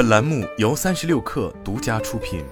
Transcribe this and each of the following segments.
本栏目由三十六氪独家出品。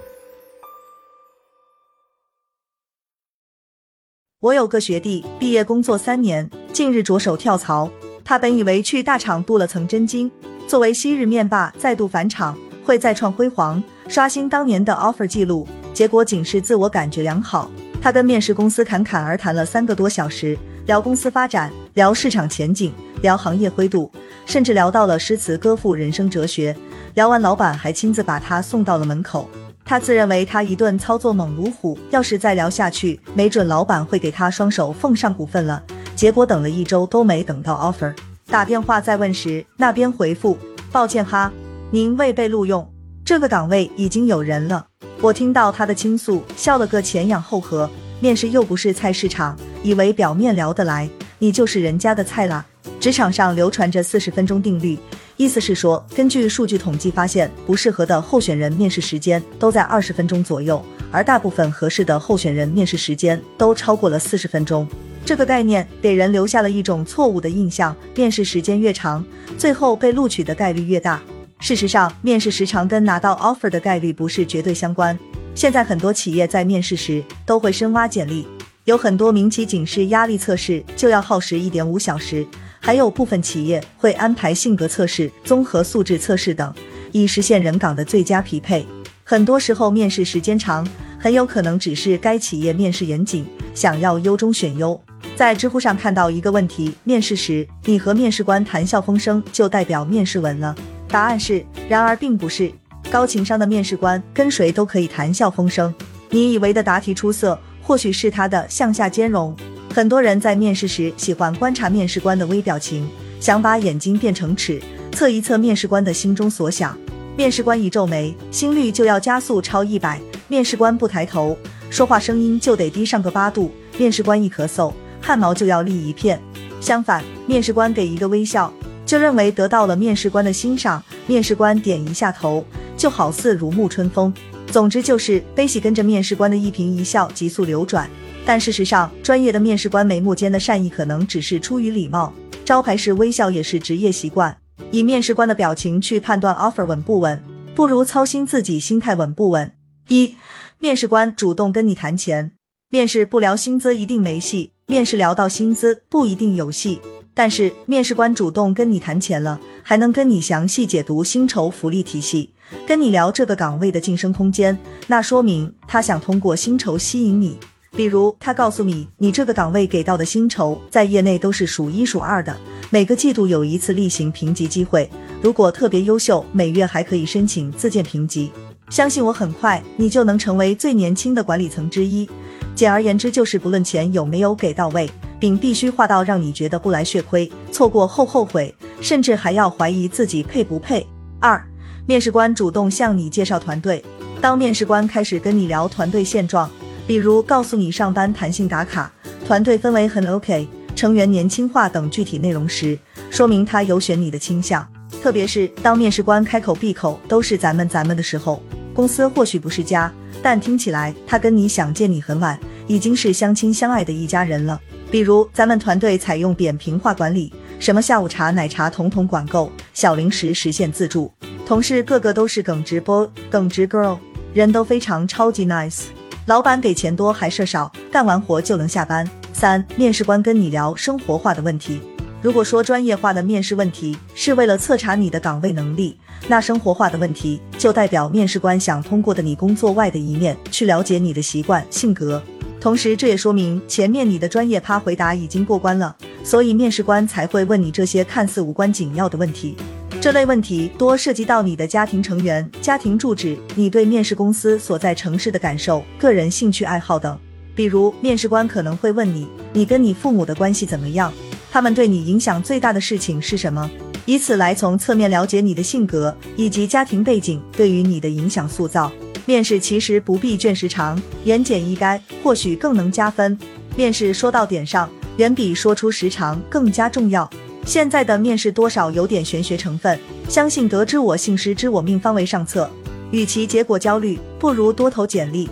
我有个学弟，毕业工作三年，近日着手跳槽。他本以为去大厂镀了层真金，作为昔日面霸再度返场，会再创辉煌，刷新当年的 offer 记录。结果仅是自我感觉良好。他跟面试公司侃侃而谈了三个多小时，聊公司发展，聊市场前景，聊行业灰度，甚至聊到了诗词歌赋、人生哲学。聊完，老板还亲自把他送到了门口。他自认为他一顿操作猛如虎，要是再聊下去，没准老板会给他双手奉上股份了。结果等了一周都没等到 offer，打电话再问时，那边回复：抱歉哈，您未被录用，这个岗位已经有人了。我听到他的倾诉，笑了个前仰后合。面试又不是菜市场，以为表面聊得来，你就是人家的菜啦。职场上流传着四十分钟定律。意思是说，根据数据统计发现，不适合的候选人面试时间都在二十分钟左右，而大部分合适的候选人面试时间都超过了四十分钟。这个概念给人留下了一种错误的印象：面试时间越长，最后被录取的概率越大。事实上，面试时长跟拿到 offer 的概率不是绝对相关。现在很多企业在面试时都会深挖简历，有很多民企仅是压力测试就要耗时一点五小时。还有部分企业会安排性格测试、综合素质测试等，以实现人岗的最佳匹配。很多时候，面试时间长，很有可能只是该企业面试严谨，想要优中选优。在知乎上看到一个问题：面试时你和面试官谈笑风生，就代表面试稳了？答案是：然而并不是。高情商的面试官跟谁都可以谈笑风生。你以为的答题出色，或许是他的向下兼容。很多人在面试时喜欢观察面试官的微表情，想把眼睛变成尺，测一测面试官的心中所想。面试官一皱眉，心率就要加速超一百；面试官不抬头，说话声音就得低上个八度；面试官一咳嗽，汗毛就要立一片。相反，面试官给一个微笑，就认为得到了面试官的欣赏；面试官点一下头，就好似如沐春风。总之就是悲喜跟着面试官的一颦一笑急速流转。但事实上，专业的面试官眉目间的善意可能只是出于礼貌，招牌式微笑也是职业习惯。以面试官的表情去判断 offer 稳不稳，不如操心自己心态稳不稳。一，面试官主动跟你谈钱，面试不聊薪资一定没戏，面试聊到薪资不一定有戏。但是面试官主动跟你谈钱了，还能跟你详细解读薪酬福利体系，跟你聊这个岗位的晋升空间，那说明他想通过薪酬吸引你。比如，他告诉你，你这个岗位给到的薪酬在业内都是数一数二的，每个季度有一次例行评级机会，如果特别优秀，每月还可以申请自荐评级。相信我，很快你就能成为最年轻的管理层之一。简而言之，就是不论钱有没有给到位，并必须画到让你觉得不来血亏，错过后后悔，甚至还要怀疑自己配不配。二，面试官主动向你介绍团队，当面试官开始跟你聊团队现状。比如告诉你上班弹性打卡，团队氛围很 OK，成员年轻化等具体内容时，说明他有选你的倾向。特别是当面试官开口闭口都是咱们咱们的时候，公司或许不是家，但听起来他跟你想见你很晚，已经是相亲相爱的一家人了。比如咱们团队采用扁平化管理，什么下午茶、奶茶统统管够，小零食实现自助，同事个个都是耿直 boy、耿直 girl，人都非常超级 nice。老板给钱多还是少，干完活就能下班。三，面试官跟你聊生活化的问题。如果说专业化的面试问题是为了测查你的岗位能力，那生活化的问题就代表面试官想通过的你工作外的一面去了解你的习惯、性格。同时，这也说明前面你的专业趴回答已经过关了，所以面试官才会问你这些看似无关紧要的问题。这类问题多涉及到你的家庭成员、家庭住址、你对面试公司所在城市的感受、个人兴趣爱好等。比如，面试官可能会问你：你跟你父母的关系怎么样？他们对你影响最大的事情是什么？以此来从侧面了解你的性格以及家庭背景对于你的影响塑造。面试其实不必卷时长，言简意赅或许更能加分。面试说到点上，远比说出时长更加重要。现在的面试多少有点玄学成分，相信得知我姓师知我命方为上策。与其结果焦虑，不如多投简历，